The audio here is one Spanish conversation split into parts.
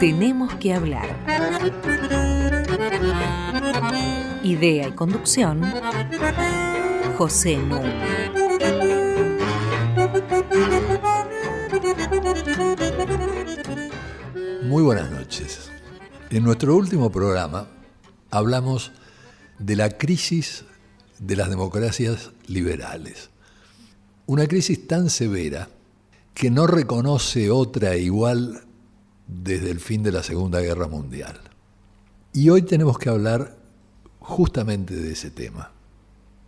Tenemos que hablar. Idea y conducción, José Nu. Muy buenas noches. En nuestro último programa hablamos de la crisis de las democracias liberales. Una crisis tan severa que no reconoce otra igual desde el fin de la Segunda Guerra Mundial. Y hoy tenemos que hablar justamente de ese tema,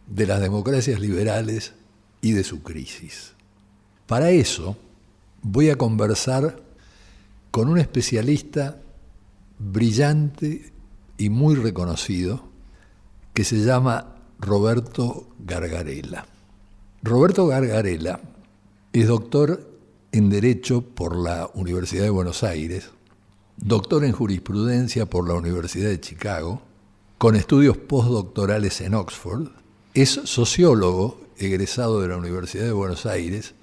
de las democracias liberales y de su crisis. Para eso voy a conversar con un especialista brillante y muy reconocido que se llama Roberto Gargarella. Roberto Gargarella es doctor en Derecho por la Universidad de Buenos Aires, doctor en Jurisprudencia por la Universidad de Chicago, con estudios postdoctorales en Oxford, es sociólogo egresado de la Universidad de Buenos Aires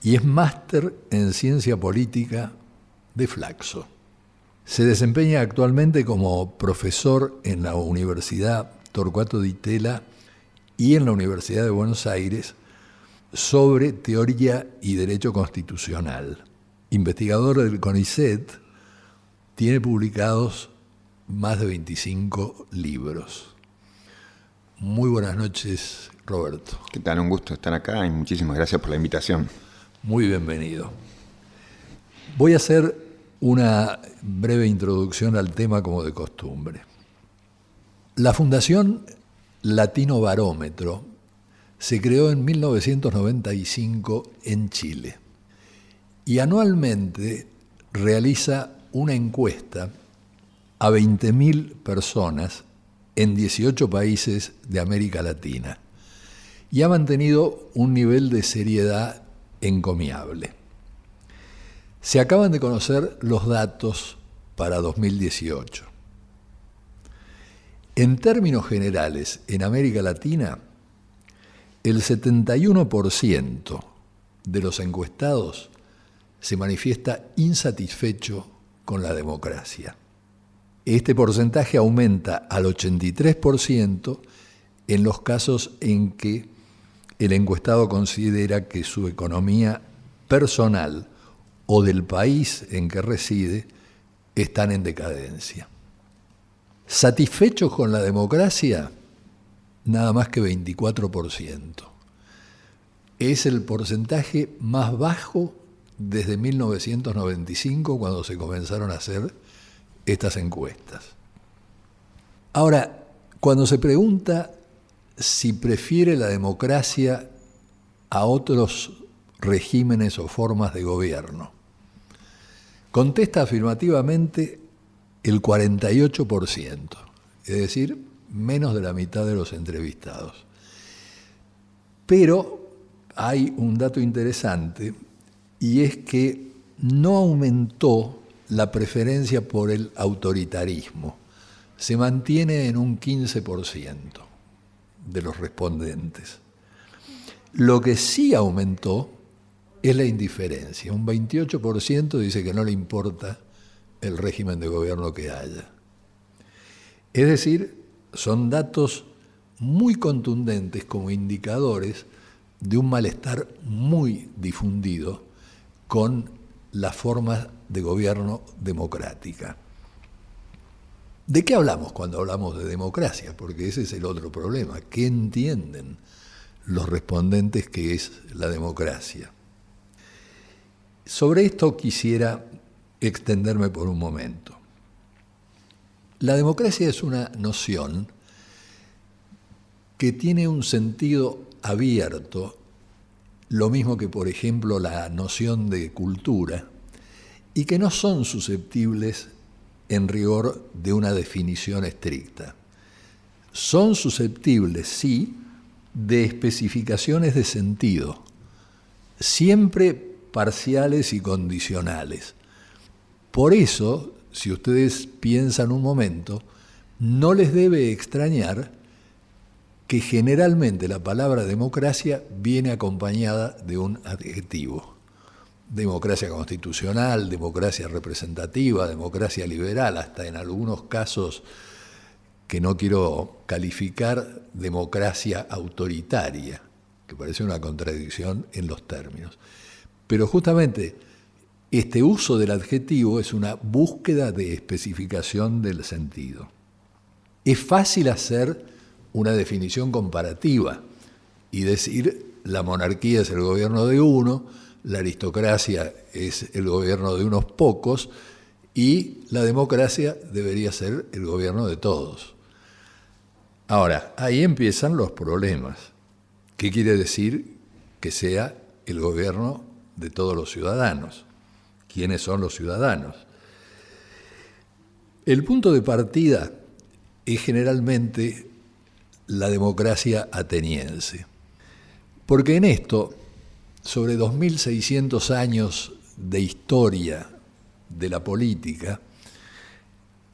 y es máster en Ciencia Política de Flaxo. Se desempeña actualmente como profesor en la Universidad Torcuato Di Tella y en la Universidad de Buenos Aires sobre teoría y derecho constitucional. Investigador del CONICET, tiene publicados más de 25 libros. Muy buenas noches, Roberto. ¿Qué tal? Un gusto estar acá y muchísimas gracias por la invitación. Muy bienvenido. Voy a hacer una breve introducción al tema como de costumbre. La Fundación Latino Barómetro se creó en 1995 en Chile y anualmente realiza una encuesta a 20.000 personas en 18 países de América Latina y ha mantenido un nivel de seriedad encomiable. Se acaban de conocer los datos para 2018. En términos generales, en América Latina, el 71% de los encuestados se manifiesta insatisfecho con la democracia. Este porcentaje aumenta al 83% en los casos en que el encuestado considera que su economía personal o del país en que reside están en decadencia. ¿Satisfechos con la democracia? Nada más que 24%. Es el porcentaje más bajo desde 1995 cuando se comenzaron a hacer estas encuestas. Ahora, cuando se pregunta si prefiere la democracia a otros regímenes o formas de gobierno, contesta afirmativamente el 48%, es decir, menos de la mitad de los entrevistados. Pero hay un dato interesante y es que no aumentó la preferencia por el autoritarismo. Se mantiene en un 15% de los respondentes. Lo que sí aumentó es la indiferencia. Un 28% dice que no le importa el régimen de gobierno que haya. Es decir, son datos muy contundentes como indicadores de un malestar muy difundido con la forma de gobierno democrática. ¿De qué hablamos cuando hablamos de democracia? Porque ese es el otro problema. ¿Qué entienden los respondentes que es la democracia? Sobre esto quisiera extenderme por un momento. La democracia es una noción que tiene un sentido abierto, lo mismo que por ejemplo la noción de cultura, y que no son susceptibles en rigor de una definición estricta. Son susceptibles, sí, de especificaciones de sentido, siempre parciales y condicionales. Por eso si ustedes piensan un momento, no les debe extrañar que generalmente la palabra democracia viene acompañada de un adjetivo. democracia constitucional, democracia representativa, democracia liberal, hasta en algunos casos que no quiero calificar democracia autoritaria, que parece una contradicción en los términos. Pero justamente este uso del adjetivo es una búsqueda de especificación del sentido. Es fácil hacer una definición comparativa y decir la monarquía es el gobierno de uno, la aristocracia es el gobierno de unos pocos y la democracia debería ser el gobierno de todos. Ahora, ahí empiezan los problemas. ¿Qué quiere decir que sea el gobierno de todos los ciudadanos? ¿Quiénes son los ciudadanos? El punto de partida es generalmente la democracia ateniense. Porque en esto, sobre 2.600 años de historia de la política,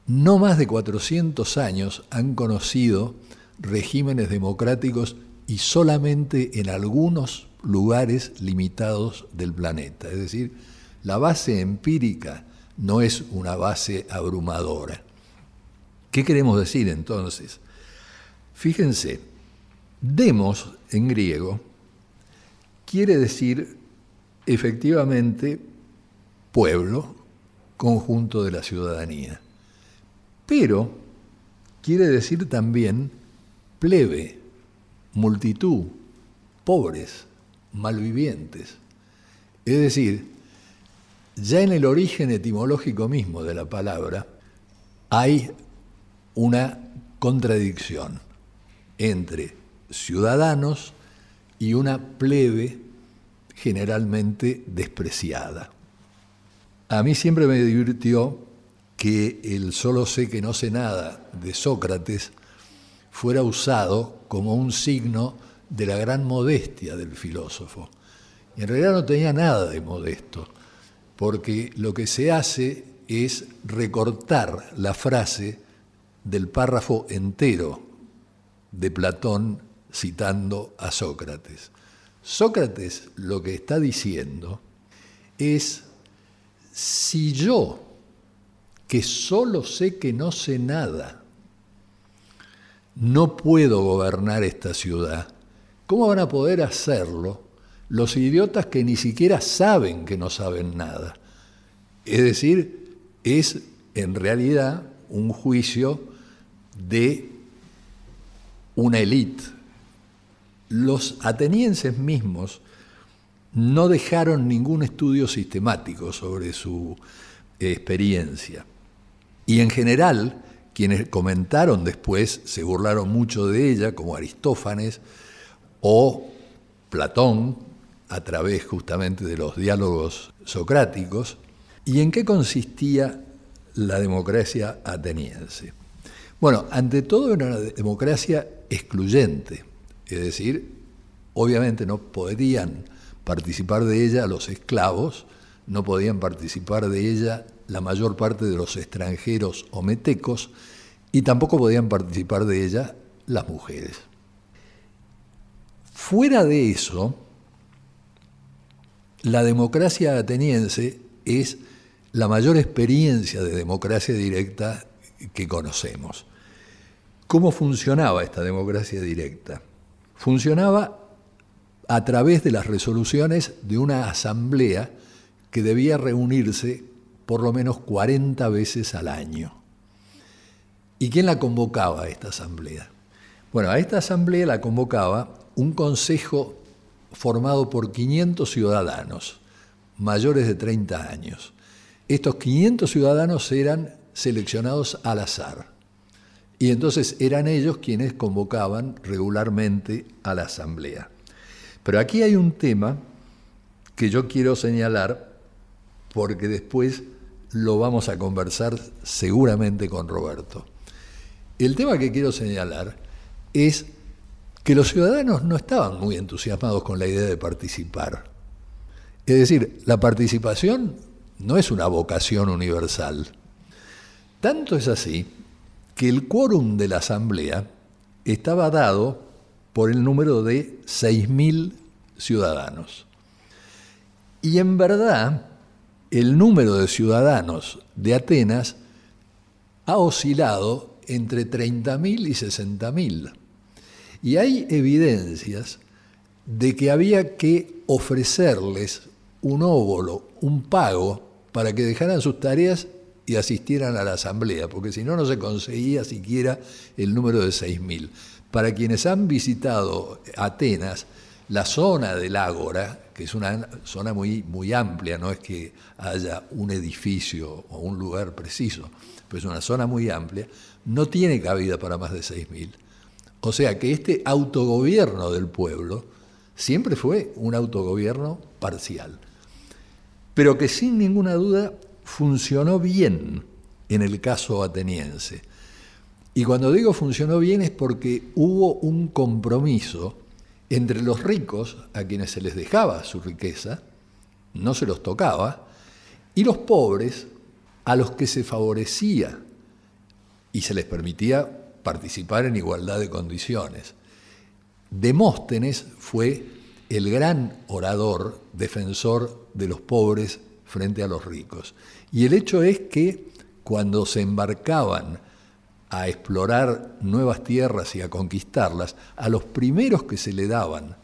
no más de 400 años han conocido regímenes democráticos y solamente en algunos lugares limitados del planeta. Es decir, la base empírica no es una base abrumadora. ¿Qué queremos decir entonces? Fíjense, demos en griego quiere decir efectivamente pueblo, conjunto de la ciudadanía. Pero quiere decir también plebe, multitud, pobres, malvivientes. Es decir, ya en el origen etimológico mismo de la palabra hay una contradicción entre ciudadanos y una plebe generalmente despreciada. A mí siempre me divirtió que el solo sé que no sé nada de Sócrates fuera usado como un signo de la gran modestia del filósofo. Y en realidad no tenía nada de modesto, porque lo que se hace es recortar la frase del párrafo entero de Platón citando a Sócrates. Sócrates lo que está diciendo es, si yo que solo sé que no sé nada, no puedo gobernar esta ciudad. ¿Cómo van a poder hacerlo los idiotas que ni siquiera saben que no saben nada? Es decir, es en realidad un juicio de una élite. Los atenienses mismos no dejaron ningún estudio sistemático sobre su experiencia. Y en general, quienes comentaron después se burlaron mucho de ella, como Aristófanes o Platón, a través justamente de los diálogos socráticos. ¿Y en qué consistía la democracia ateniense? Bueno, ante todo era una democracia excluyente, es decir, obviamente no podrían participar de ella los esclavos, no podían participar de ella la mayor parte de los extranjeros o metecos y tampoco podían participar de ella las mujeres. Fuera de eso, la democracia ateniense es la mayor experiencia de democracia directa que conocemos. ¿Cómo funcionaba esta democracia directa? Funcionaba a través de las resoluciones de una asamblea que debía reunirse por lo menos 40 veces al año. ¿Y quién la convocaba a esta asamblea? Bueno, a esta asamblea la convocaba un consejo formado por 500 ciudadanos mayores de 30 años. Estos 500 ciudadanos eran seleccionados al azar. Y entonces eran ellos quienes convocaban regularmente a la asamblea. Pero aquí hay un tema que yo quiero señalar porque después lo vamos a conversar seguramente con Roberto. El tema que quiero señalar es que los ciudadanos no estaban muy entusiasmados con la idea de participar. Es decir, la participación no es una vocación universal. Tanto es así que el quórum de la Asamblea estaba dado por el número de 6.000 ciudadanos. Y en verdad, el número de ciudadanos de Atenas ha oscilado entre 30.000 y 60.000. Y hay evidencias de que había que ofrecerles un óvulo, un pago, para que dejaran sus tareas y asistieran a la asamblea, porque si no, no se conseguía siquiera el número de 6.000. Para quienes han visitado Atenas, la zona del Ágora, que es una zona muy, muy amplia, no es que haya un edificio o un lugar preciso, pero es una zona muy amplia, no tiene cabida para más de 6.000. O sea que este autogobierno del pueblo siempre fue un autogobierno parcial, pero que sin ninguna duda funcionó bien en el caso ateniense. Y cuando digo funcionó bien es porque hubo un compromiso entre los ricos, a quienes se les dejaba su riqueza, no se los tocaba, y los pobres, a los que se favorecía y se les permitía participar en igualdad de condiciones. Demóstenes fue el gran orador, defensor de los pobres frente a los ricos. Y el hecho es que cuando se embarcaban a explorar nuevas tierras y a conquistarlas, a los primeros que se le daban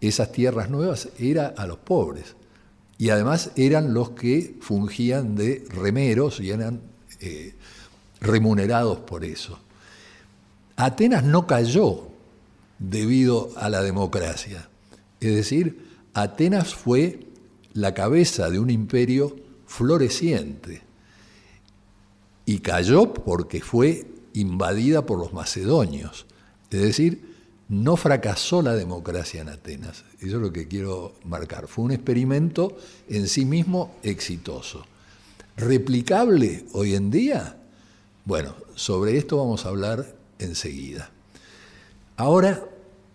esas tierras nuevas era a los pobres. Y además eran los que fungían de remeros y eran eh, remunerados por eso. Atenas no cayó debido a la democracia. Es decir, Atenas fue la cabeza de un imperio floreciente y cayó porque fue invadida por los macedonios. Es decir, no fracasó la democracia en Atenas. Eso es lo que quiero marcar. Fue un experimento en sí mismo exitoso. ¿Replicable hoy en día? Bueno, sobre esto vamos a hablar enseguida. Ahora,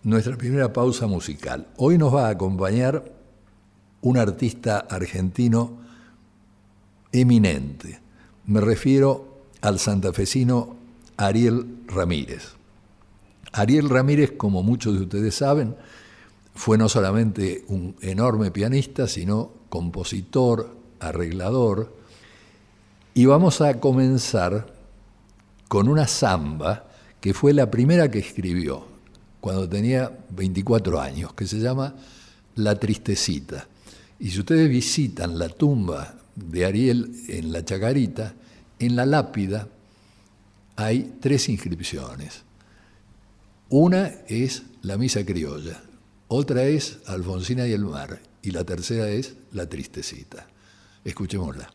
nuestra primera pausa musical. Hoy nos va a acompañar un artista argentino eminente. Me refiero al santafesino Ariel Ramírez. Ariel Ramírez, como muchos de ustedes saben, fue no solamente un enorme pianista, sino compositor, arreglador. Y vamos a comenzar con una samba que fue la primera que escribió cuando tenía 24 años, que se llama La Tristecita. Y si ustedes visitan la tumba de Ariel en la Chacarita, en la lápida hay tres inscripciones. Una es la misa criolla, otra es Alfonsina y el mar, y la tercera es La Tristecita. Escuchémosla.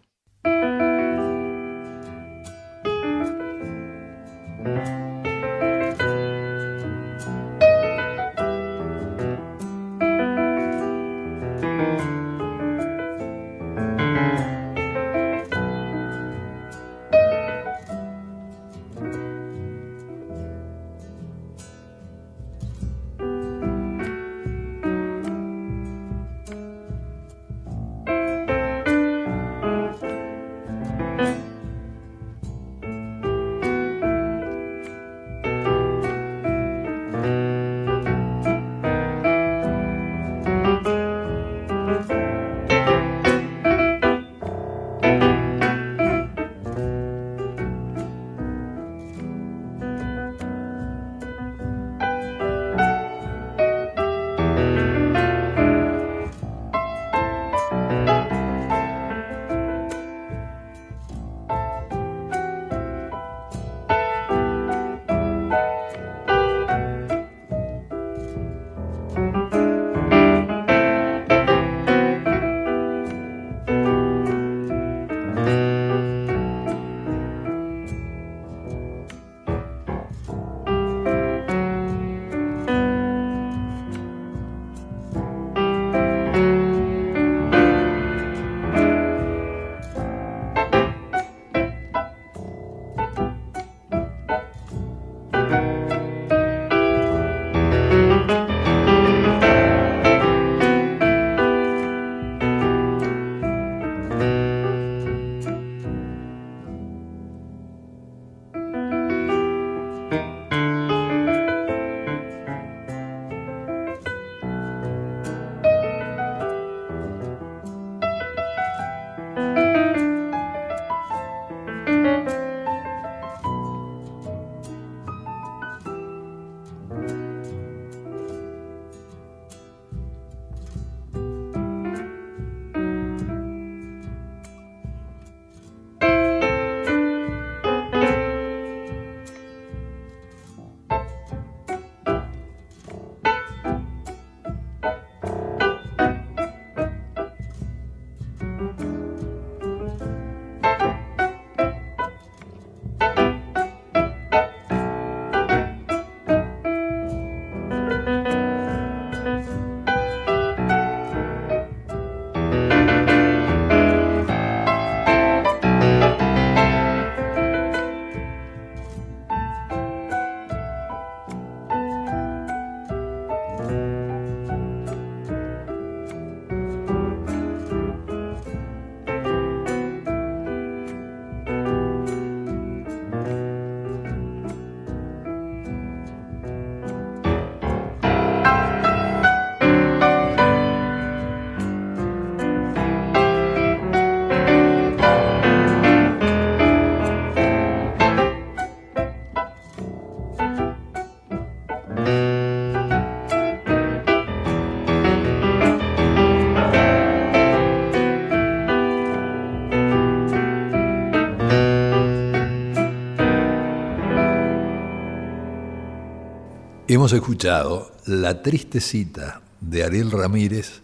Hemos escuchado La triste cita de Ariel Ramírez,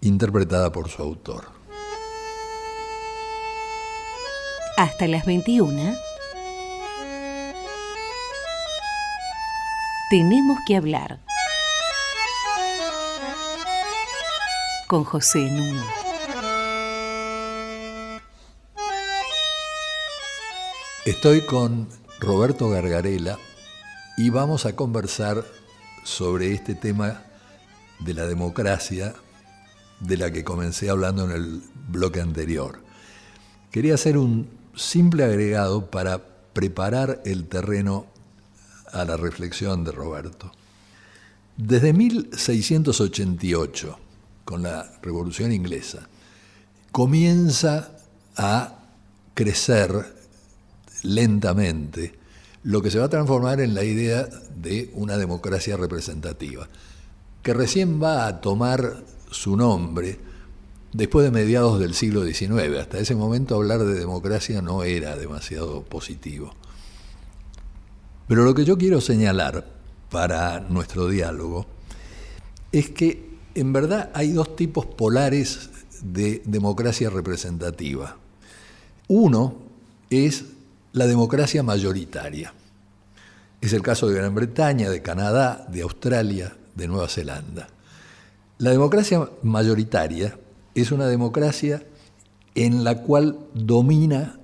interpretada por su autor. Hasta las 21. Tenemos que hablar. Con José Nuno. Estoy con Roberto Gargarela y vamos a conversar sobre este tema de la democracia de la que comencé hablando en el bloque anterior. Quería hacer un simple agregado para preparar el terreno a la reflexión de Roberto. Desde 1688, con la Revolución Inglesa, comienza a crecer lentamente lo que se va a transformar en la idea de una democracia representativa, que recién va a tomar su nombre después de mediados del siglo XIX. Hasta ese momento hablar de democracia no era demasiado positivo. Pero lo que yo quiero señalar para nuestro diálogo es que en verdad hay dos tipos polares de democracia representativa. Uno es la democracia mayoritaria. Es el caso de Gran Bretaña, de Canadá, de Australia, de Nueva Zelanda. La democracia mayoritaria es una democracia en la cual domina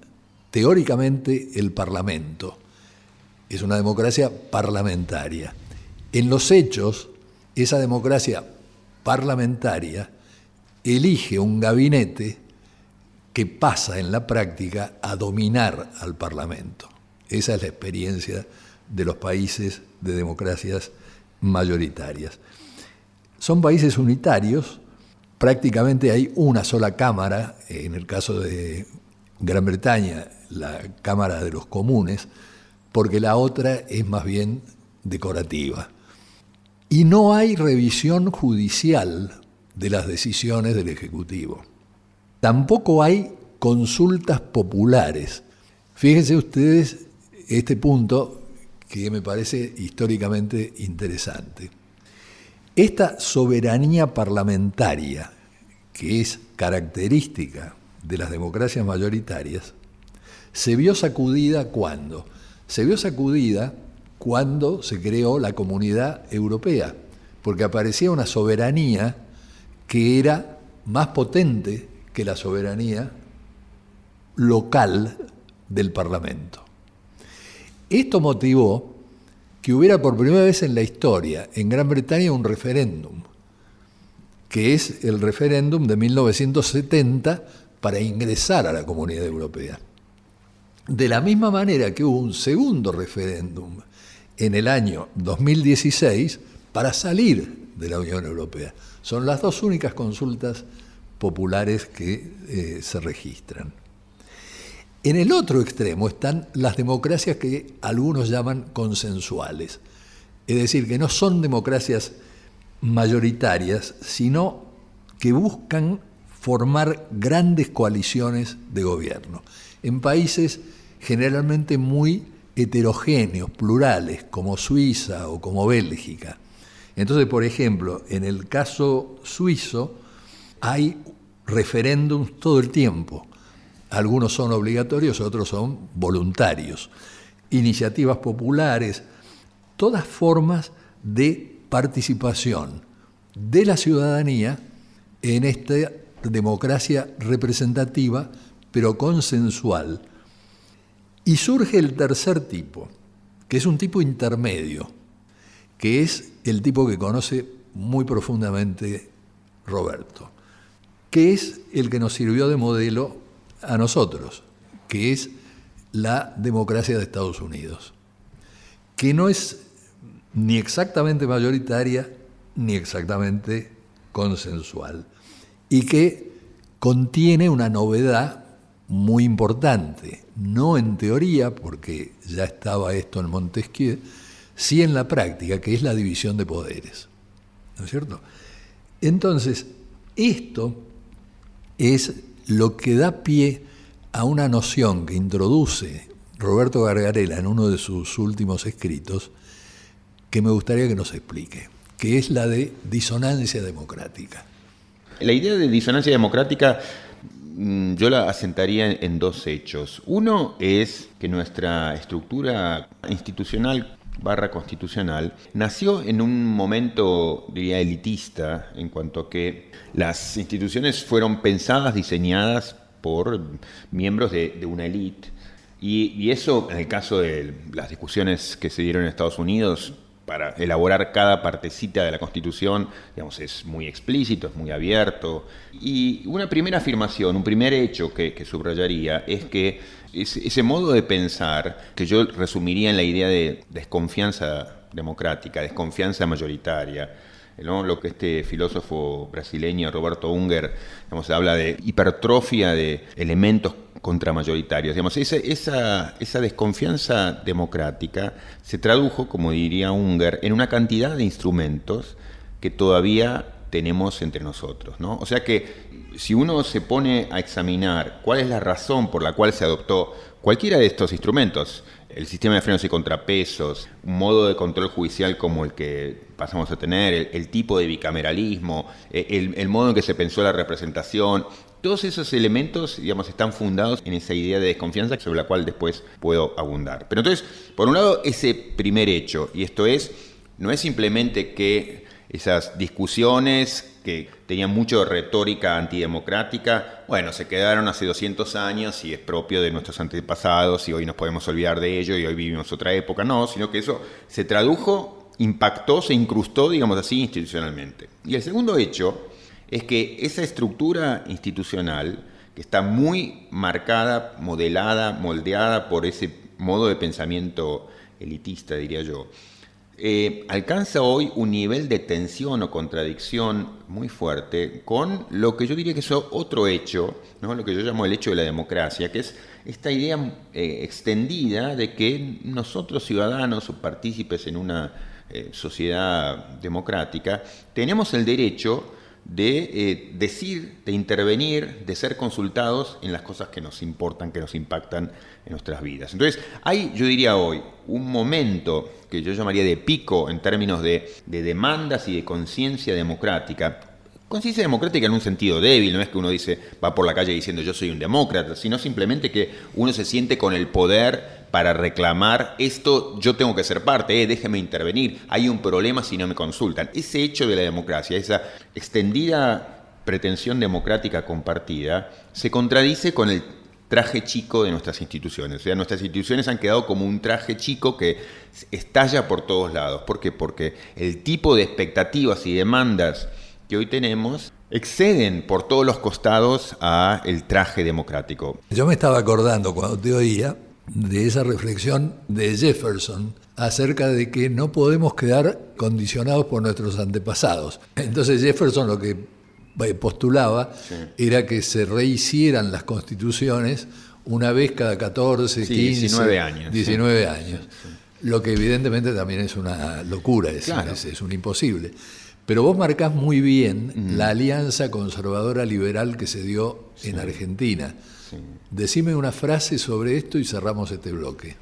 teóricamente el Parlamento. Es una democracia parlamentaria. En los hechos, esa democracia parlamentaria elige un gabinete que pasa en la práctica a dominar al Parlamento. Esa es la experiencia de los países de democracias mayoritarias. Son países unitarios, prácticamente hay una sola Cámara, en el caso de Gran Bretaña, la Cámara de los Comunes, porque la otra es más bien decorativa. Y no hay revisión judicial de las decisiones del Ejecutivo. Tampoco hay consultas populares. Fíjense ustedes este punto que me parece históricamente interesante. Esta soberanía parlamentaria, que es característica de las democracias mayoritarias, se vio sacudida cuando? Se vio sacudida cuando se creó la comunidad europea, porque aparecía una soberanía que era más potente que la soberanía local del Parlamento. Esto motivó que hubiera por primera vez en la historia en Gran Bretaña un referéndum, que es el referéndum de 1970 para ingresar a la Comunidad Europea. De la misma manera que hubo un segundo referéndum en el año 2016 para salir de la Unión Europea. Son las dos únicas consultas populares que eh, se registran. En el otro extremo están las democracias que algunos llaman consensuales, es decir, que no son democracias mayoritarias, sino que buscan formar grandes coaliciones de gobierno, en países generalmente muy heterogéneos, plurales, como Suiza o como Bélgica. Entonces, por ejemplo, en el caso suizo, hay referéndums todo el tiempo. Algunos son obligatorios, otros son voluntarios. Iniciativas populares, todas formas de participación de la ciudadanía en esta democracia representativa, pero consensual. Y surge el tercer tipo, que es un tipo intermedio, que es el tipo que conoce muy profundamente Roberto que es el que nos sirvió de modelo a nosotros, que es la democracia de Estados Unidos, que no es ni exactamente mayoritaria ni exactamente consensual, y que contiene una novedad muy importante, no en teoría, porque ya estaba esto en Montesquieu, sí en la práctica, que es la división de poderes. ¿No es cierto? Entonces, esto es lo que da pie a una noción que introduce Roberto Gargarela en uno de sus últimos escritos, que me gustaría que nos explique, que es la de disonancia democrática. La idea de disonancia democrática mm, yo la asentaría en dos hechos. Uno es que nuestra estructura institucional barra constitucional nació en un momento, diría, elitista, en cuanto a que las instituciones fueron pensadas, diseñadas por miembros de, una élite. Y, y, eso, en el caso de las discusiones que se dieron en Estados Unidos, para elaborar cada partecita de la Constitución, digamos, es muy explícito, es muy abierto. Y una primera afirmación, un primer hecho que, subrayaría es que ese, modo de pensar, que yo resumiría en la idea de desconfianza democrática, desconfianza mayoritaria, lo que este filósofo brasileño Roberto Unger digamos, habla de hipertrofia de elementos contramayoritarios. Digamos, esa, desconfianza democrática se tradujo, como diría Unger, en una cantidad de instrumentos que todavía tenemos entre nosotros. ¿no? O sea que si uno se pone a examinar cuál es la razón por la cual se adoptó cualquiera de estos instrumentos, el sistema de frenos y contrapesos, un modo de control judicial como el que pasamos a tener, el, tipo de bicameralismo, eh, el, modo en que se pensó la representación, todos esos elementos, digamos, están fundados en esa idea de desconfianza sobre la cual después puedo abundar. Pero entonces, por un lado, ese primer hecho, y esto es, no es simplemente que esas discusiones que tenían mucho retórica antidemocrática, bueno, se quedaron hace 200 años y es propio de nuestros antepasados y hoy nos podemos olvidar de ello y hoy vivimos otra época, no, sino que eso se tradujo, impactó, se incrustó, digamos así, institucionalmente. Y el segundo hecho es que esa estructura institucional, que está muy marcada, modelada, moldeada por ese modo de pensamiento elitista, diría yo, eh, alcanza hoy un nivel de tensión o contradicción muy fuerte con lo que yo diría que es otro hecho, ¿no? lo que yo llamo el hecho de la democracia, que es esta idea eh, extendida de que nosotros ciudadanos o partícipes en una eh, sociedad democrática tenemos el derecho de eh, decir, de intervenir, de ser consultados en las cosas que nos importan, que nos impactan en nuestras vidas. Entonces, hay, yo diría hoy, un momento que yo llamaría de pico en términos de, de demandas y de conciencia democrática, Conciencia democrática en un sentido débil, no es que uno dice, va por la calle diciendo yo soy un demócrata, sino simplemente que uno se siente con el poder para reclamar esto, yo tengo que ser parte, eh, déjeme intervenir, hay un problema si no me consultan. Ese hecho de la democracia, esa extendida pretensión democrática compartida, se contradice con el traje chico de nuestras instituciones. O sea, nuestras instituciones han quedado como un traje chico que estalla por todos lados. ¿Por qué? Porque el tipo de expectativas y demandas que hoy tenemos exceden por todos los costados a el traje democrático. Yo me estaba acordando cuando te oía de esa reflexión de Jefferson acerca de que no podemos quedar condicionados por nuestros antepasados. Entonces Jefferson lo que eh, postulaba era que se rehicieran las constituciones una vez cada 14, 15, 19 años. 19 años. Lo que evidentemente también es una locura, es, es un imposible. Pero vos marcás muy bien la alianza conservadora liberal que se dio en Argentina. Decime una frase sobre esto y cerramos este bloque.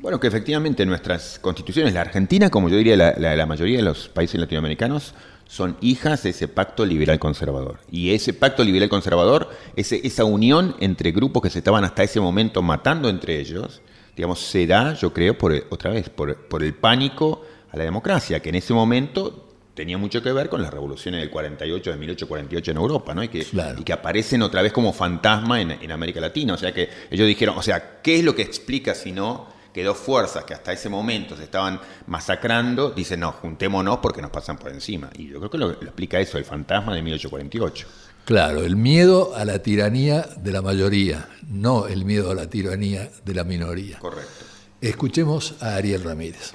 Bueno, que efectivamente nuestras constituciones, la Argentina, como yo diría la, la, mayoría de los países latinoamericanos, son hijas de ese pacto liberal conservador. Y ese pacto liberal conservador, ese, esa unión entre grupos que se estaban hasta ese momento matando entre ellos, digamos, se da, yo creo, por, otra vez, por, por el pánico a la democracia, que en ese momento tenía mucho que ver con las revoluciones del 48, de 1848 en Europa, ¿no? Y que, y que aparecen otra vez como fantasma en, América Latina. O sea que ellos dijeron, o sea, ¿qué es lo que explica si no que dos fuerzas que hasta ese momento se estaban masacrando, dicen, no, juntémonos porque nos pasan por encima? Y yo creo que lo, lo explica eso, el fantasma de 1848. Claro, el miedo a la tiranía de la mayoría, no el miedo a la tiranía de la minoría. Correcto. Escuchemos a Ariel Ramírez.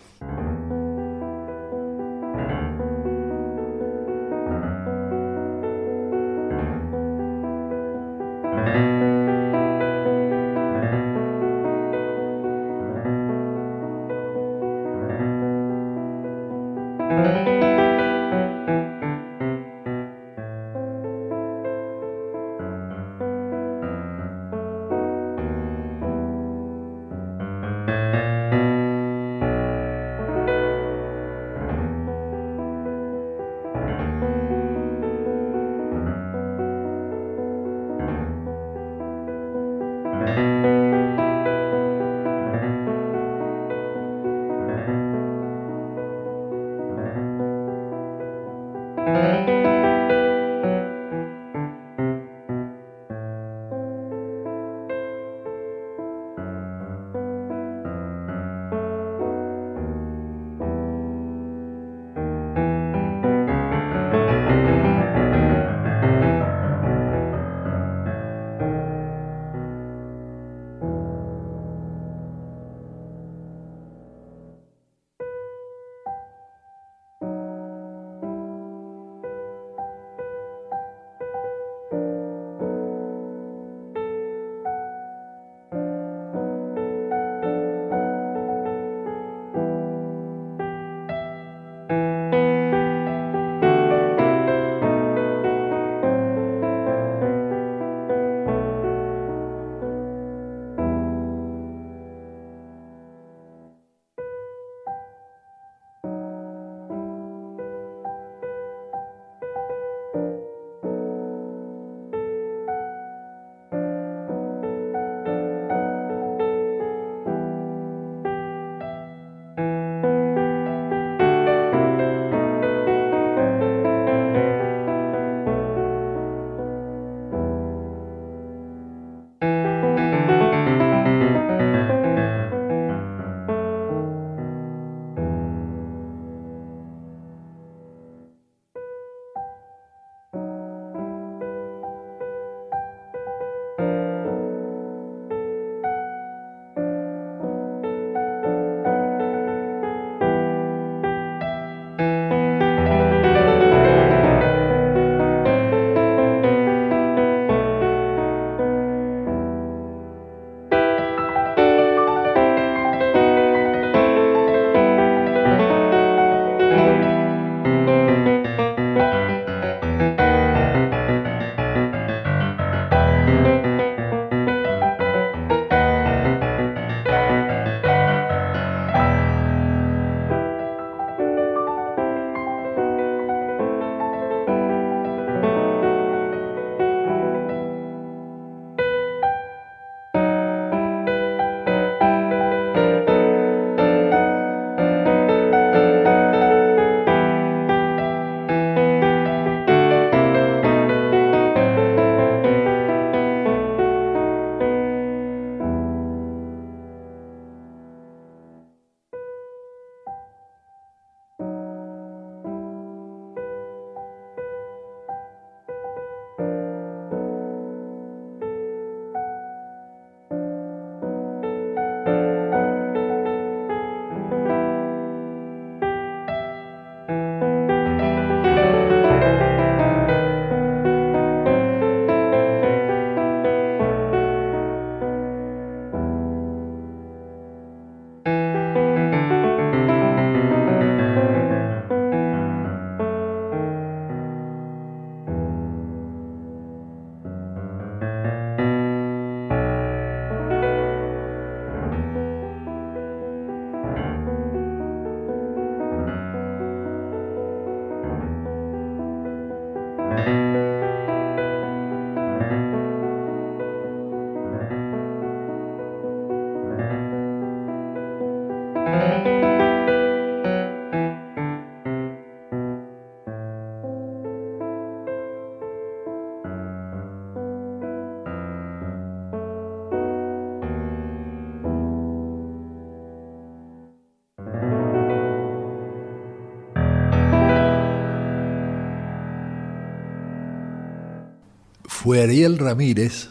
Fue Ariel Ramírez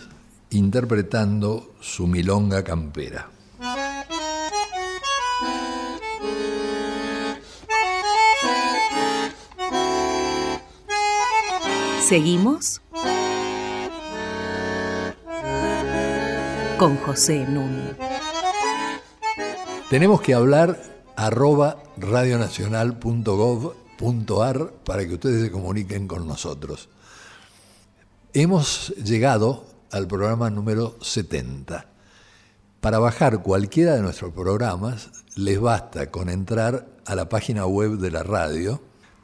interpretando su milonga campera. Seguimos con José Núñez. Tenemos que hablar arroba radionacional.gov.ar para que ustedes se comuniquen con nosotros. Hemos llegado al programa número 70. Para bajar cualquiera de nuestros programas, les basta con entrar a la página web de la radio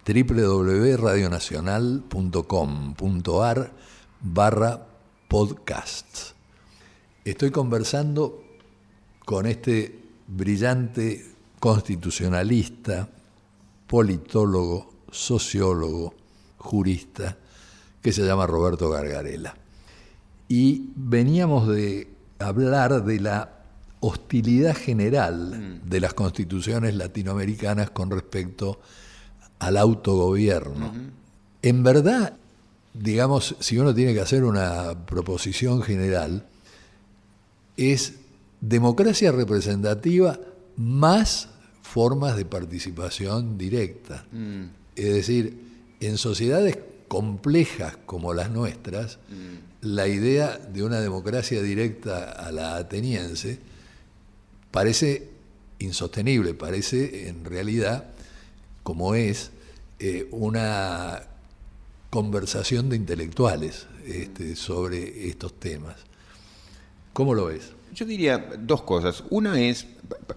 www.radionacional.com.ar barra podcast. Estoy conversando con este brillante constitucionalista, politólogo, sociólogo, jurista, que se llama Roberto Gargarela. Y veníamos de hablar de la hostilidad general mm. de las constituciones latinoamericanas con respecto al autogobierno. En verdad, digamos, si uno tiene que hacer una proposición general, es democracia representativa más formas de participación directa. Mm. Es decir, en sociedades complejas como las nuestras, mm. la idea de una democracia directa a la ateniense parece insostenible, parece en realidad, como es, eh, una conversación de intelectuales este, sobre estos temas. ¿Cómo lo ves? Yo diría dos cosas. Una es,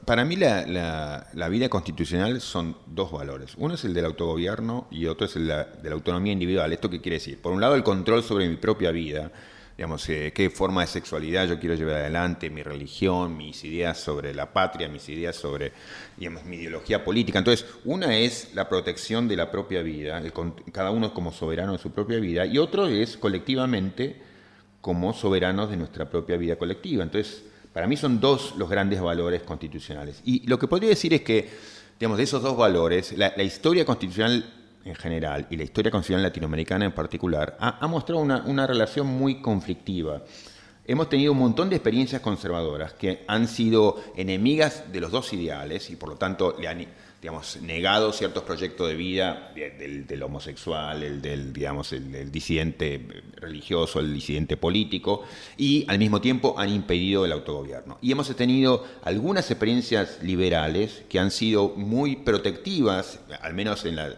para mí la, vida constitucional son dos valores. Uno es el del autogobierno y otro es el de la autonomía individual. ¿Esto qué quiere decir? Por un lado, el control sobre mi propia vida, digamos, eh, qué forma de sexualidad yo quiero llevar adelante, mi religión, mis ideas sobre la patria, mis ideas sobre, digamos, mi ideología política. Entonces, una es la protección de la propia vida, cada uno como soberano de su propia vida, y otro es colectivamente como soberanos de nuestra propia vida colectiva. Entonces, para mí son dos los grandes valores constitucionales. Y lo que podría decir es que, digamos, de esos dos valores, la, historia constitucional en general y la historia constitucional latinoamericana en particular ha, mostrado una, una, relación muy conflictiva. Hemos tenido un montón de experiencias conservadoras que han sido enemigas de los dos ideales y por lo tanto le han digamos, negado ciertos proyectos de vida del, homosexual, el del, digamos, el, disidente religioso, el disidente político, y al mismo tiempo han impedido el autogobierno. Y hemos tenido algunas experiencias liberales que han sido muy protectivas, al menos en la,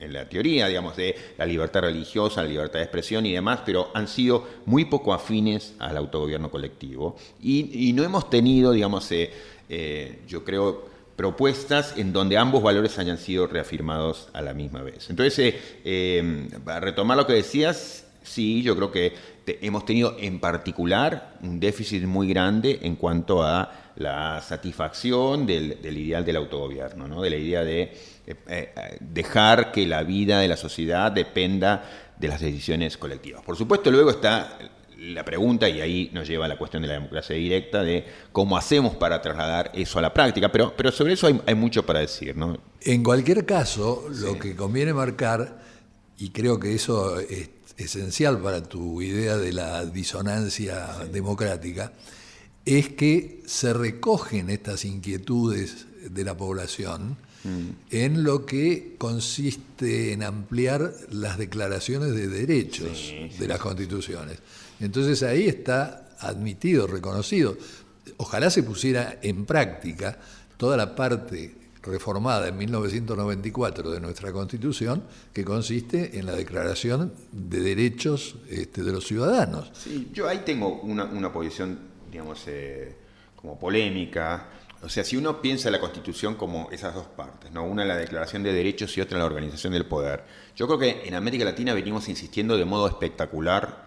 en la teoría, digamos, de la libertad religiosa, la libertad de expresión y demás, pero han sido muy poco afines al autogobierno colectivo. Y, no hemos tenido, digamos, eh, eh, yo creo, propuestas en donde ambos valores hayan sido reafirmados a la misma vez. Entonces, eh, eh, para retomar lo que decías, sí, yo creo que hemos tenido en particular un déficit muy grande en cuanto a la satisfacción del, ideal del autogobierno, ¿no? de la idea de eh, dejar que la vida de la sociedad dependa de las decisiones colectivas. Por supuesto, luego está la pregunta, y ahí nos lleva a la cuestión de la democracia directa, de cómo hacemos para trasladar eso a la práctica, pero, pero sobre eso hay, mucho para decir. ¿no? En cualquier caso, lo que conviene marcar, y creo que eso es esencial para tu idea de la disonancia democrática, es que se recogen estas inquietudes de la población mm. en lo que consiste en ampliar las declaraciones de derechos de las constituciones. Entonces ahí está admitido, reconocido. Ojalá se pusiera en práctica toda la parte reformada en 1994 de nuestra Constitución, que consiste en la Declaración de Derechos este, de los Ciudadanos. Sí, yo ahí tengo una, posición, digamos, eh, como polémica. O sea, si uno piensa la Constitución como esas dos partes, ¿no? una la Declaración de Derechos y otra la organización del poder, yo creo que en América Latina venimos insistiendo de modo espectacular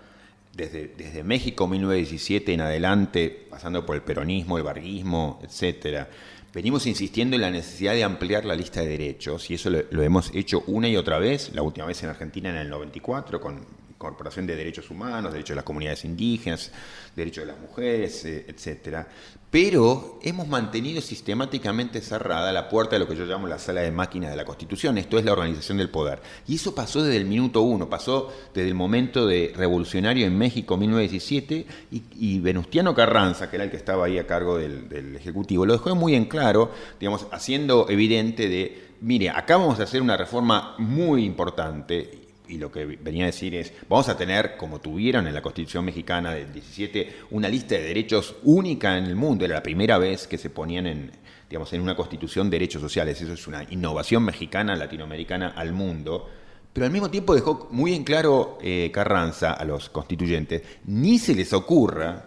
desde, México 1917 en adelante, pasando por el peronismo, el barguismo, etcétera, venimos insistiendo en la necesidad de ampliar la lista de derechos y eso lo, hemos hecho una y otra vez, la última vez en Argentina en el 94 con Incorporación de Derechos Humanos, Derechos de las Comunidades Indígenas, Derechos de las Mujeres, eh, etcétera pero hemos mantenido sistemáticamente cerrada la puerta de lo que yo llamo la sala de máquinas de la Constitución, esto es la organización del poder. Y eso pasó desde el minuto uno, pasó desde el momento de revolucionario en México 1917 y, Venustiano Carranza, que era el que estaba ahí a cargo del, del Ejecutivo, lo dejó muy en claro, digamos, haciendo evidente de, mire, acá vamos a hacer una reforma muy importante y lo que venía a decir es, vamos a tener, como tuvieron en la Constitución mexicana del 17, una lista de derechos única en el mundo. Era la primera vez que se ponían en, digamos, en una constitución derechos sociales. Eso es una innovación mexicana, latinoamericana al mundo. Pero al mismo tiempo dejó muy en claro eh, Carranza a los constituyentes, ni se les ocurra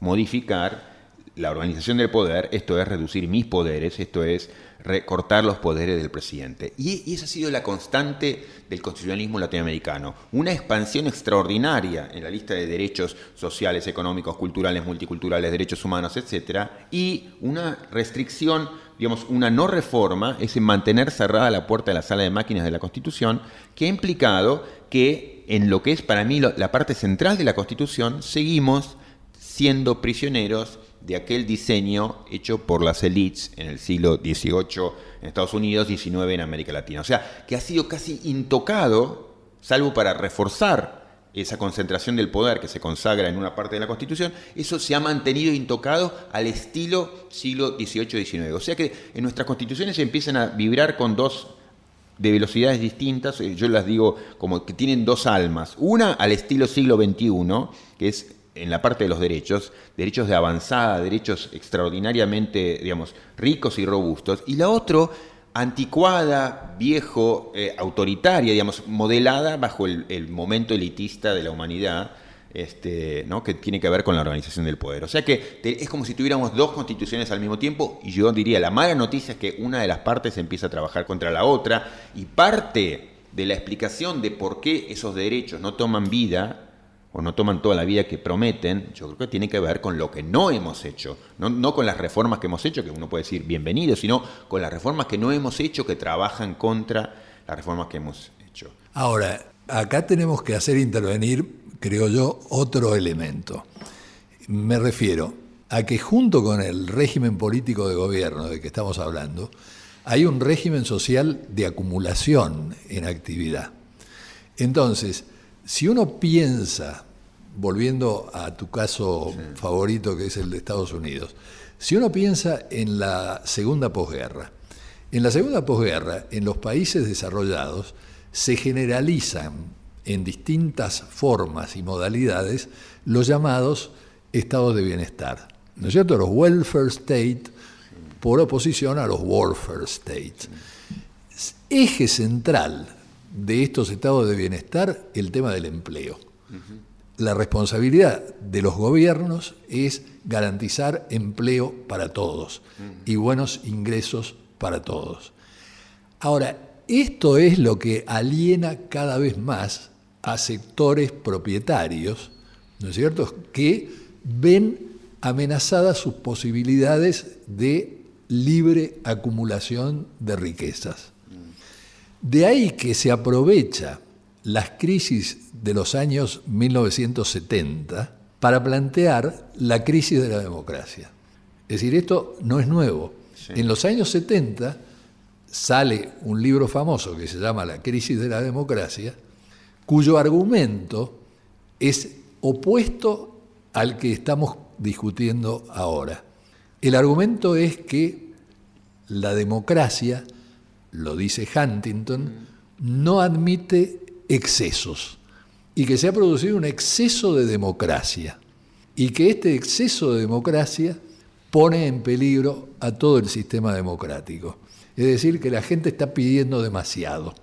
modificar la organización del poder, esto es reducir mis poderes, esto es recortar los poderes del presidente. Y, esa ha sido la constante del constitucionalismo latinoamericano. Una expansión extraordinaria en la lista de derechos sociales, económicos, culturales, multiculturales, derechos humanos, etc. Y una restricción, digamos, una no reforma, es en mantener cerrada la puerta de la sala de máquinas de la Constitución, que ha implicado que en lo que es para mí la parte central de la Constitución, seguimos siendo prisioneros de aquel diseño hecho por las élites en el siglo XVIII en Estados Unidos, XIX en América Latina. O sea, que ha sido casi intocado, salvo para reforzar esa concentración del poder que se consagra en una parte de la Constitución, eso se ha mantenido intocado al estilo siglo XVIII-XIX. O sea que en nuestras constituciones se empiezan a vibrar con dos de velocidades distintas, eh, yo las digo como que tienen dos almas. Una al estilo siglo XXI, que es en la parte de los derechos, derechos de avanzada, derechos extraordinariamente, digamos, ricos y robustos, y la otra, anticuada, viejo, eh, autoritaria, digamos, modelada bajo el, momento elitista de la humanidad, este, ¿no? que tiene que ver con la organización del poder. O sea que es como si tuviéramos dos constituciones al mismo tiempo y yo diría, la mala noticia es que una de las partes empieza a trabajar contra la otra y parte de la explicación de por qué esos derechos no toman vida o no toman toda la vida que prometen, yo creo que tiene que ver con lo que no hemos hecho, no, con las reformas que hemos hecho, que uno puede decir bienvenido, sino con las reformas que no hemos hecho, que trabajan contra las reformas que hemos hecho. Ahora, acá tenemos que hacer intervenir, creo yo, otro elemento. Me refiero a que junto con el régimen político de gobierno de que estamos hablando, hay un régimen social de acumulación en actividad. Entonces, si uno piensa, volviendo a tu caso favorito que es el de Estados Unidos, si uno piensa en la segunda posguerra, en la segunda posguerra, en los países desarrollados, se generalizan en distintas formas y modalidades los llamados estados de bienestar. ¿No es cierto? Los welfare state por oposición a los warfare state. Eje central de estos estados de bienestar el tema del empleo. La responsabilidad de los gobiernos es garantizar empleo para todos y buenos ingresos para todos. Ahora, esto es lo que aliena cada vez más a sectores propietarios, ¿no es cierto?, que ven amenazadas sus posibilidades de libre acumulación de riquezas. De ahí que se aprovecha las crisis de los años 1970 para plantear la crisis de la democracia. Es decir, esto no es nuevo. En los años 70 sale un libro famoso que se llama La crisis de la democracia, cuyo argumento es opuesto al que estamos discutiendo ahora. El argumento es que la democracia lo dice Huntington, no admite excesos y que se ha producido un exceso de democracia y que este exceso de democracia pone en peligro a todo el sistema democrático. Es decir, que la gente está pidiendo demasiado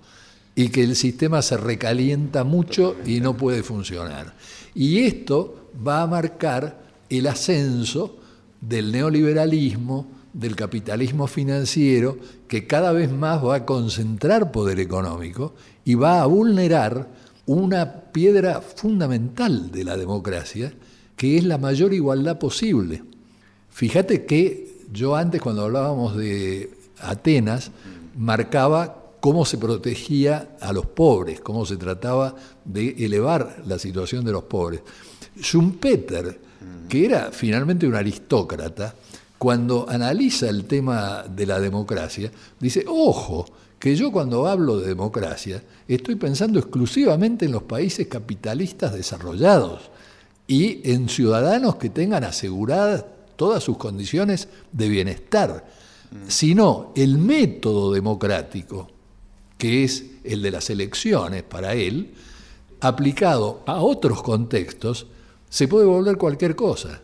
y que el sistema se recalienta mucho y no puede funcionar. Y esto va a marcar el ascenso del neoliberalismo, del capitalismo financiero que cada vez más va a concentrar poder económico y va a vulnerar una piedra fundamental de la democracia, que es la mayor igualdad posible. Fíjate que yo antes cuando hablábamos de Atenas, marcaba cómo se protegía a los pobres, cómo se trataba de elevar la situación de los pobres. Schumpeter, que era finalmente un aristócrata, cuando analiza el tema de la democracia, dice, ojo, que yo cuando hablo de democracia estoy pensando exclusivamente en los países capitalistas desarrollados y en ciudadanos que tengan aseguradas todas sus condiciones de bienestar, sino el método democrático, que es el de las elecciones para él, aplicado a otros contextos, se puede volver cualquier cosa.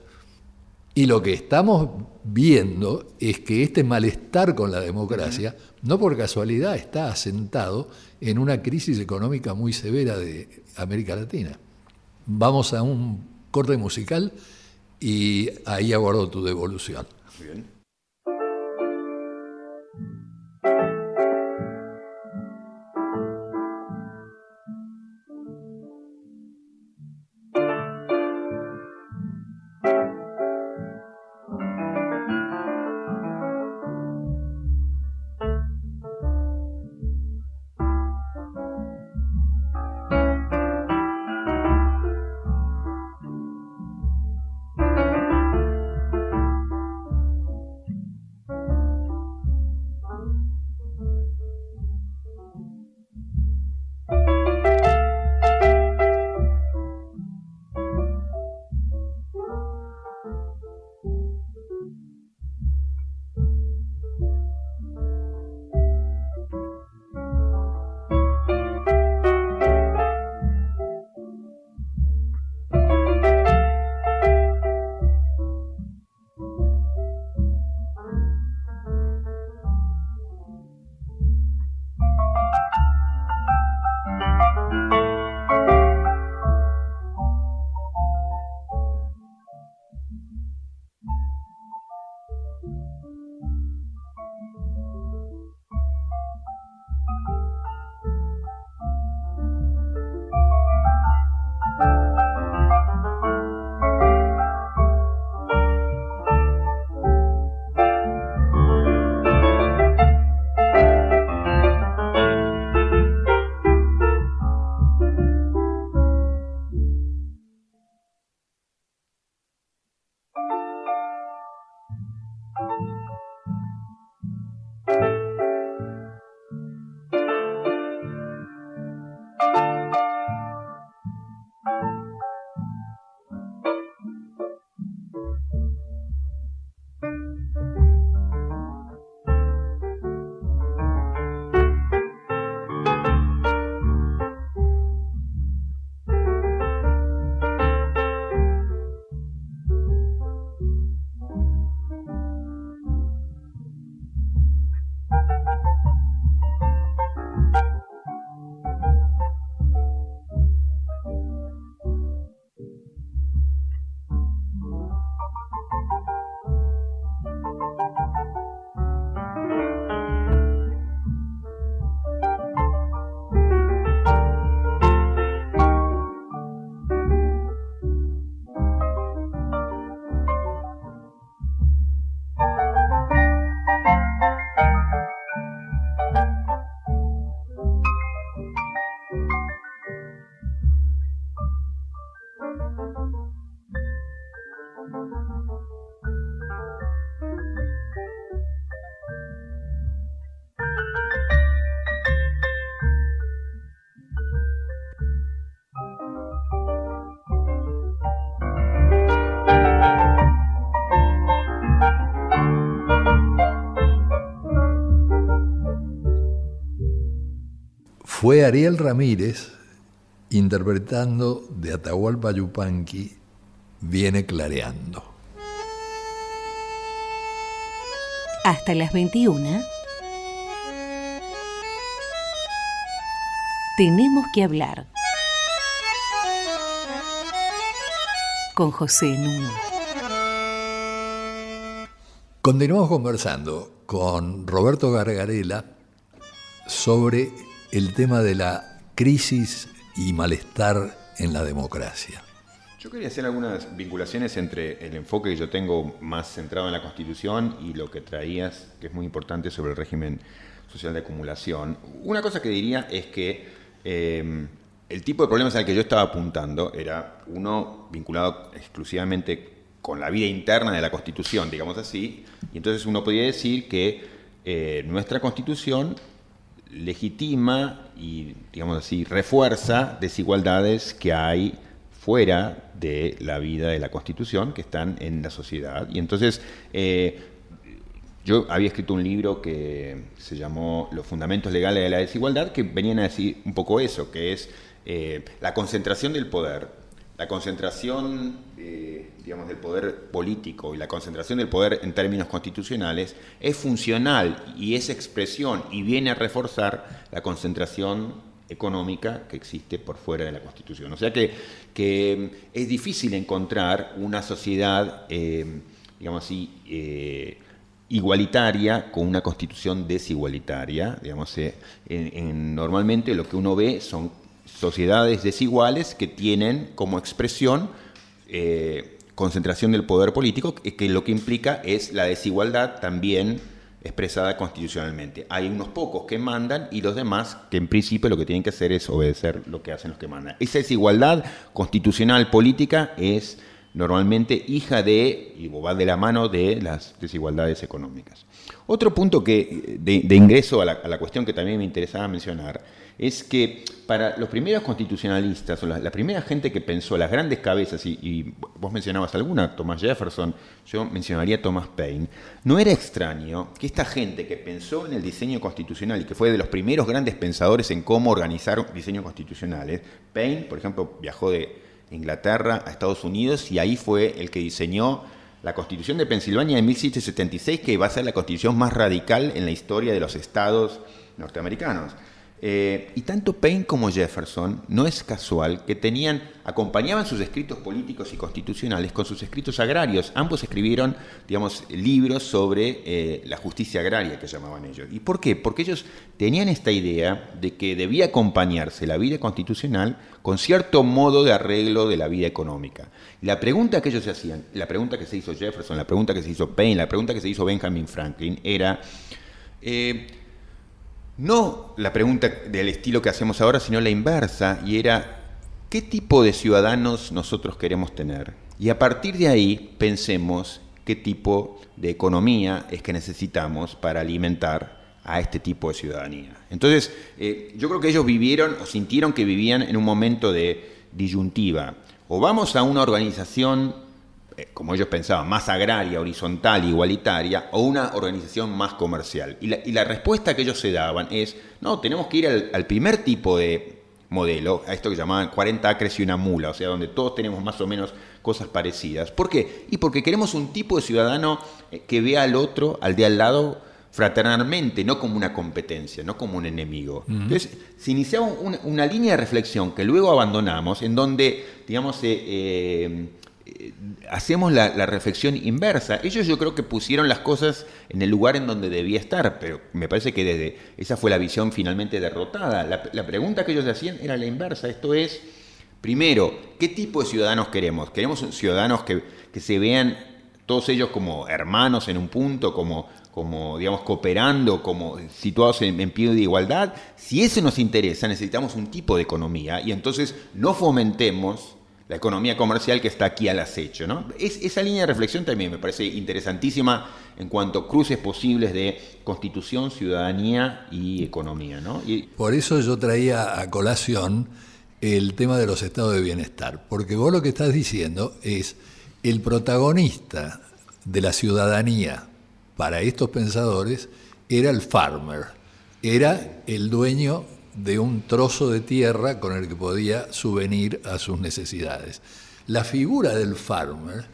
Y lo que estamos viendo es que este malestar con la democracia, no por casualidad, está asentado en una crisis económica muy severa de América Latina. Vamos a un corte musical y ahí aguardo tu devolución. Bien. Fue Ariel Ramírez interpretando de Atahualpa Yupanqui Viene clareando. Hasta las 21. Tenemos que hablar. Con José Nuno. Continuamos conversando con Roberto Gargarela sobre el tema de la crisis y malestar en la democracia. Yo quería hacer algunas vinculaciones entre el enfoque que yo tengo más centrado en la Constitución y lo que traías, que es muy importante sobre el régimen social de acumulación. Una cosa que diría es que em, el tipo de problemas al que yo estaba apuntando era uno vinculado exclusivamente con la vida interna de la Constitución, digamos así, y entonces uno podría decir que eh, nuestra Constitución legitima y, digamos así, refuerza desigualdades que hay fuera de la vida de la Constitución, que están en la sociedad. Y entonces, eh, yo había escrito un libro que se llamó Los Fundamentos Legales de la Desigualdad, que venían a decir un poco eso, que es eh, la concentración del poder la concentración eh, digamos, del poder político y la concentración del poder en términos constitucionales es funcional y es expresión y viene a reforzar la concentración económica que existe por fuera de la Constitución. O sea que, que es difícil encontrar una sociedad, eh, digamos así, eh, igualitaria con una constitución desigualitaria. Digamos, normalmente lo que uno ve son sociedades desiguales que tienen como expresión eh, concentración del poder político, que lo que implica es la desigualdad también expresada constitucionalmente. Hay unos pocos que mandan y los demás que en principio lo que tienen que hacer es obedecer lo que hacen los que mandan. Esa desigualdad constitucional política es normalmente hija de, y va de la mano de las desigualdades económicas. Otro punto que, de, ingreso a la cuestión que también me interesaba mencionar es que para los primeros constitucionalistas, o la, primera gente que pensó, las grandes cabezas, y, vos mencionabas alguna, Thomas Jefferson, yo mencionaría Thomas Paine, no era extraño que esta gente que pensó en el diseño constitucional y que fue de los primeros grandes pensadores en cómo organizar diseños constitucionales, Paine, por ejemplo, viajó de Inglaterra a Estados Unidos y ahí fue el que diseñó la Constitución de Pensilvania de 1776, que va a ser la constitución más radical en la historia de los estados norteamericanos. Eh, y tanto Paine como Jefferson no es casual que tenían, acompañaban sus escritos políticos y constitucionales con sus escritos agrarios. Ambos escribieron, digamos, libros sobre eh, la justicia agraria que llamaban ellos. ¿Y por qué? Porque ellos tenían esta idea de que debía acompañarse la vida constitucional con cierto modo de arreglo de la vida económica. La pregunta que ellos se hacían, la pregunta que se hizo Jefferson, la pregunta que se hizo Paine, la pregunta que se hizo Benjamin Franklin era eh, no la pregunta del estilo que hacemos ahora, sino la inversa, y era, ¿qué tipo de ciudadanos nosotros queremos tener? Y a partir de ahí pensemos qué tipo de economía es que necesitamos para alimentar a este tipo de ciudadanía. Entonces, eh, yo creo que ellos vivieron o sintieron que vivían en un momento de disyuntiva. O vamos a una organización como ellos pensaban, más agraria, horizontal, igualitaria, o una organización más comercial. Y la, respuesta que ellos se daban es, no, tenemos que ir al, primer tipo de modelo, a esto que llamaban 40 acres y una mula, o sea, donde todos tenemos más o menos cosas parecidas. ¿Por qué? Y porque queremos un tipo de ciudadano eh, que vea al otro, al de al lado, fraternalmente, no como una competencia, no como un enemigo. Entonces, se iniciaba una, línea de reflexión que luego abandonamos, en donde, digamos, eh, hacemos la, reflexión inversa. Ellos yo creo que pusieron las cosas en el lugar en donde debía estar, pero me parece que desde esa fue la visión finalmente derrotada. La, pregunta que ellos hacían era la inversa, esto es, primero, ¿qué tipo de ciudadanos queremos? ¿Queremos ciudadanos que, se vean todos ellos como hermanos en un punto, como, digamos, cooperando, como situados en, en pie de igualdad? Si eso nos interesa, necesitamos un tipo de economía y entonces no fomentemos la economía comercial que está aquí al acecho. ¿no? Es, esa línea de reflexión también me parece interesantísima en cuanto a cruces posibles de constitución, ciudadanía y economía. ¿no? Por eso yo traía a colación el tema de los estados de bienestar, porque vos lo que estás diciendo es el protagonista de la ciudadanía para estos pensadores era el farmer, era el dueño de un trozo de tierra con el que podía subvenir a sus necesidades. La figura del farmer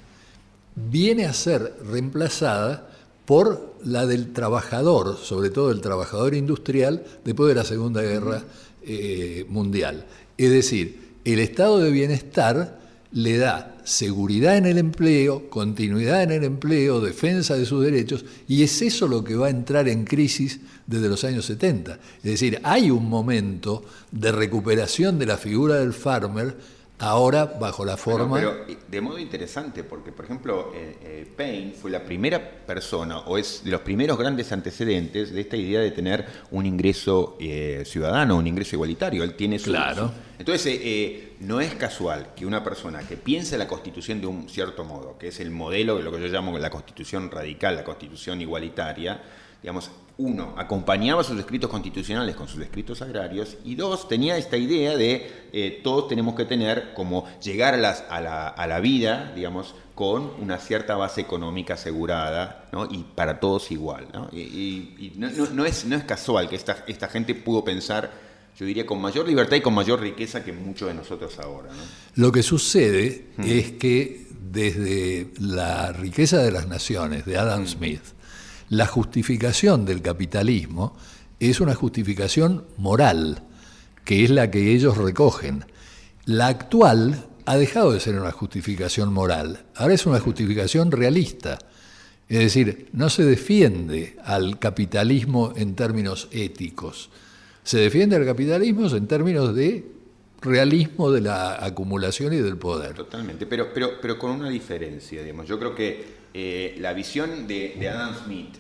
viene a ser reemplazada por la del trabajador, sobre todo el trabajador industrial, después de la Segunda Guerra eh, Mundial. Es decir, el estado de bienestar le da seguridad en el empleo, continuidad en el empleo, defensa de sus derechos, y es eso lo que va a entrar en crisis desde los años 70. Es decir, hay un momento de recuperación de la figura del farmer ahora bajo la forma... pero de modo interesante, porque por ejemplo eh, eh, Payne fue la primera persona, o es de los primeros grandes antecedentes de esta idea de tener un ingreso eh, ciudadano, un ingreso igualitario. Él tiene su... Claro. entonces, no es casual que una persona que piense la constitución de un cierto modo, que es el modelo de lo que yo llamo la constitución radical, la constitución igualitaria, digamos, uno, acompañaba sus escritos constitucionales con sus escritos agrarios, y dos, tenía esta idea de eh, todos tenemos que tener como llegar a, las, a, la, a, la, vida, digamos, con una cierta base económica asegurada, ¿no? y para todos igual. ¿no? Y, no, es, no es casual que esta, esta gente pudo pensar yo diría, con mayor libertad y con mayor riqueza que muchos de nosotros ahora. Lo que sucede es que desde la riqueza de las naciones de Adam Smith, la justificación del capitalismo es una justificación moral, que es la que ellos recogen. La actual ha dejado de ser una justificación moral, ahora es una justificación realista. Es decir, no se defiende al capitalismo en términos éticos, se defiende al capitalismo en términos de realismo de la acumulación y del poder. Totalmente, pero, pero, pero con una diferencia, digamos. Yo creo que eh, la visión de, de, Adam Smith,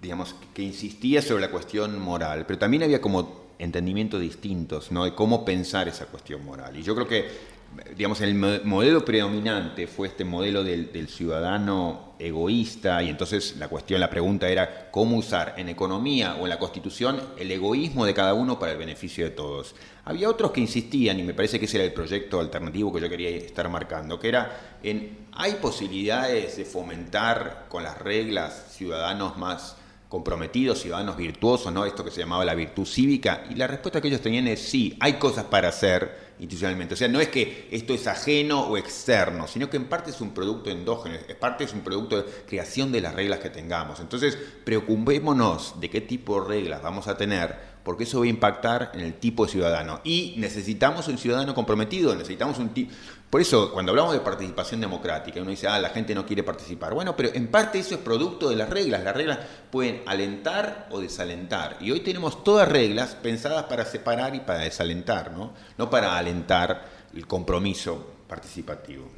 digamos, que insistía sobre la cuestión moral, pero también había como entendimientos distintos, ¿no? De cómo pensar esa cuestión moral. Y yo creo que digamos, el modelo predominante fue este modelo del, ciudadano egoísta y entonces la cuestión, la pregunta era cómo usar en economía o en la constitución el egoísmo de cada uno para el beneficio de todos. Había otros que insistían, y me parece que ese era el proyecto alternativo que yo quería estar marcando, que era en hay posibilidades de fomentar con las reglas ciudadanos más comprometidos, ciudadanos virtuosos, ¿no? Esto que se llamaba la virtud cívica, y la respuesta que ellos tenían es sí, hay cosas para hacer, institucionalmente. O sea, no es que esto es ajeno o externo, sino que en parte es un producto endógeno, en parte es un producto de creación de las reglas que tengamos. Entonces, preocupémonos de qué tipo de reglas vamos a tener, porque eso va a impactar en el tipo de ciudadano. Y necesitamos un ciudadano comprometido, necesitamos un tipo... Por eso, cuando hablamos de participación democrática, uno dice, ah, la gente no quiere participar. Bueno, pero en parte eso es producto de las reglas. Las reglas pueden alentar o desalentar. Y hoy tenemos todas reglas pensadas para separar y para desalentar, ¿no? No para alentar el compromiso participativo.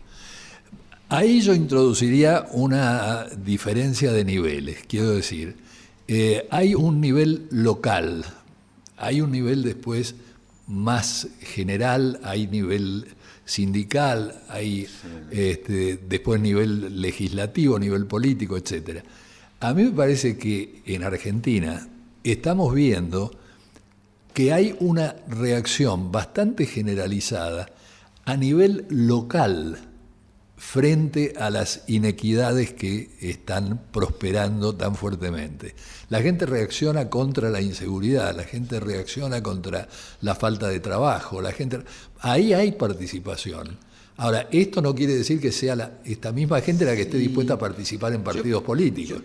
Ahí yo introduciría una diferencia de niveles, quiero decir, eh, hay un nivel local, hay un nivel después más general, hay nivel sindical, hay este, después nivel legislativo, nivel político, etc. A mí me parece que en Argentina estamos viendo que hay una reacción bastante generalizada a nivel local frente a las inequidades que están prosperando tan fuertemente. La gente reacciona contra la inseguridad, la gente reacciona contra la falta de trabajo, la gente ahí hay participación. Ahora, esto no quiere decir que sea esta misma gente la que esté dispuesta a participar en partidos políticos.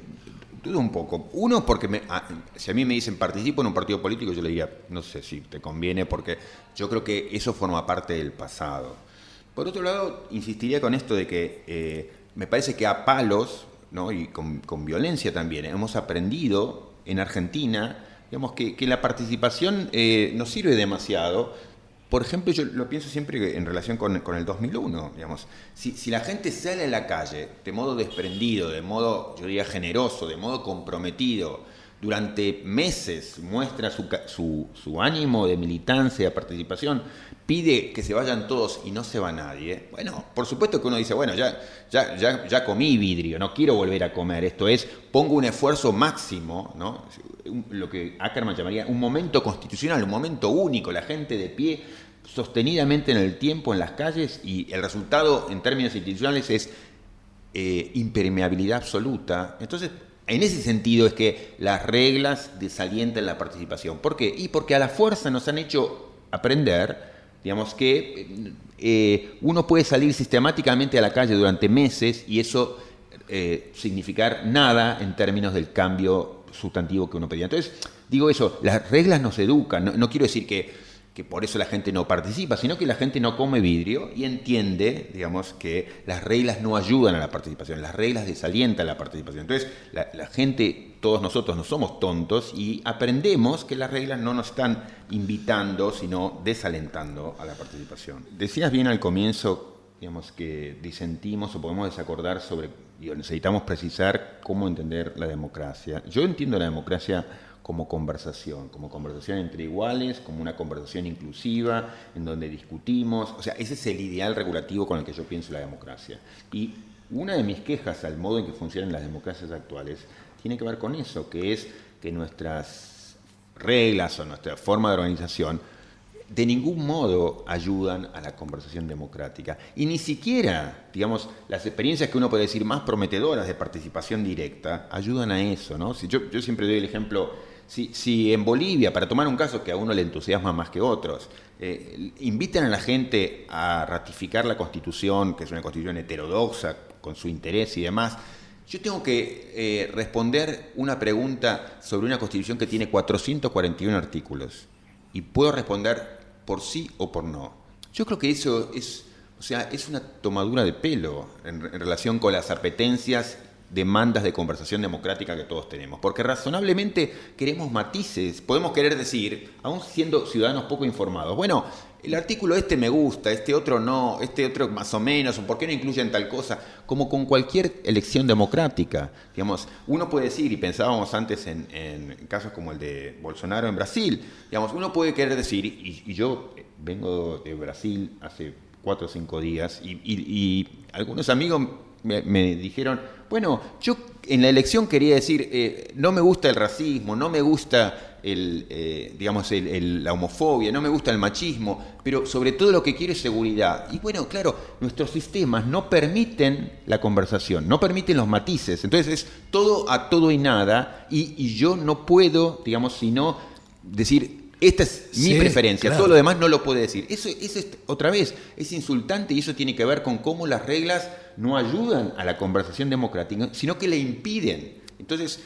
dudo un poco. Uno, porque ah, si a mí me dicen participo en un partido político, yo le diría, no sé si te conviene, porque yo creo que eso forma parte del pasado. Por otro lado, insistiría con esto de que eh, me parece que a palos, y con, violencia también, hemos aprendido en Argentina, digamos, que, la participación eh, no sirve demasiado. Por ejemplo, yo lo pienso siempre en relación con, el 2001, digamos. Si, si, la gente sale a la calle de modo desprendido, de modo, yo diría, generoso, de modo comprometido, durante meses muestra su, ánimo de militancia, participación, pide que se vayan todos y no se va nadie, bueno, por supuesto que uno dice, bueno, ya comí vidrio, no quiero volver a comer, esto es, pongo un esfuerzo máximo, ¿no? lo que Ackerman llamaría un momento constitucional, un momento único, la gente de pie sostenidamente en el tiempo, en las calles, y el resultado en términos institucionales es eh, impermeabilidad absoluta. Entonces, en ese sentido es que las reglas desalientan la participación. ¿Por qué? Y porque a la fuerza nos han hecho aprender, digamos, que eh, uno puede salir sistemáticamente a la calle durante meses y eso eh, significar nada en términos del cambio sustantivo que uno pedía. Entonces, digo eso, las reglas nos educan, no quiero decir que que por eso la gente no participa, sino que la gente no come vidrio y entiende, digamos, que las reglas no ayudan a la participación, las reglas desalientan la participación. Entonces, la, gente, todos nosotros no somos tontos y aprendemos que las reglas no nos están invitando, sino desalentando a la participación. Decías bien al comienzo, digamos, que disentimos o podemos desacordar sobre, necesitamos precisar cómo entender la democracia. Yo entiendo la democracia como conversación, como conversación entre iguales, como una conversación inclusiva, en donde discutimos. O sea, ese es el ideal regulativo con el que yo pienso la democracia. Y una de mis quejas al modo en que funcionan las democracias actuales tiene que ver con eso, que es que nuestras reglas o nuestra forma de organización de ningún modo ayudan a la conversación democrática. Y ni siquiera, digamos, las experiencias que uno puede decir más prometedoras de participación directa ayudan a eso. ¿no? Si yo, yo siempre doy el ejemplo si, en Bolivia, para tomar un caso que a uno le entusiasma más que otros, eh, invitan a la gente a ratificar la constitución, que es una constitución heterodoxa, con su interés y demás, yo tengo que eh, responder una pregunta sobre una constitución que tiene 441 artículos y puedo responder por sí o por no. Yo creo que eso es, o sea, es una tomadura de pelo en, en relación con las apetencias demandas de conversación democrática que todos tenemos. Porque razonablemente queremos matices, podemos querer decir, aún siendo ciudadanos poco informados, bueno, el artículo este me gusta, este otro no, este otro más o menos, por qué no incluyen tal cosa, como con cualquier elección democrática. Digamos, uno puede decir, y pensábamos antes en, casos como el de Bolsonaro en Brasil, digamos, uno puede querer decir, y, yo vengo de Brasil hace cuatro o cinco días, y, algunos amigos me dijeron, bueno, yo en la elección quería decir, eh, no me gusta el racismo, no me gusta el, eh, digamos, la homofobia, no me gusta el machismo, pero sobre todo lo que quiero es seguridad. Y bueno, claro, nuestros sistemas no permiten la conversación, no permiten los matices. Entonces es todo a todo y nada, y, yo no puedo, digamos, sino decir, esta es mi preferencia, todo lo demás no lo puede decir. Eso, eso es, otra vez, es insultante y eso tiene que ver con cómo las reglas no ayudan a la conversación democrática, sino que le impiden. Entonces,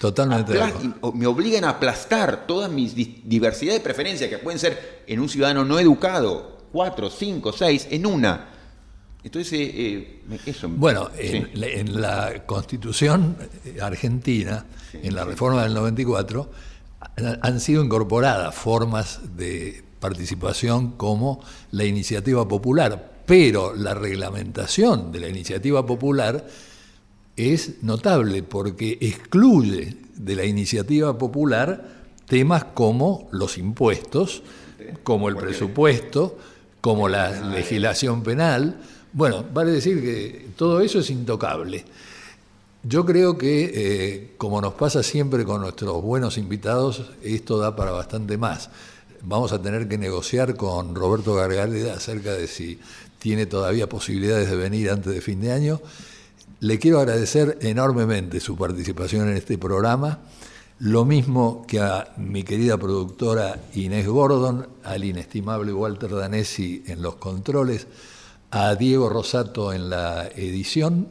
me obligan a aplastar todas mis diversidad de preferencias que pueden ser en un ciudadano no educado, cuatro, cinco, seis, en una. Entonces, eh, eh, eso. Bueno, en, la Constitución argentina, en la reforma del 94, han sido incorporadas formas de participación como la iniciativa popular, pero la reglamentación de la iniciativa popular es notable porque excluye de la iniciativa popular temas como los impuestos, como el presupuesto, como la legislación penal. Bueno, vale decir que todo eso es intocable. Yo creo que, eh, como nos pasa siempre con nuestros buenos invitados, esto da para bastante más. Vamos a tener que negociar con Roberto Gargaleda acerca de si tiene todavía posibilidades de venir antes de fin de año. Le quiero agradecer enormemente su participación en este programa, lo mismo que a mi querida productora Inés Gordon, al inestimable Walter Danesi en los controles, a Diego Rosato en la edición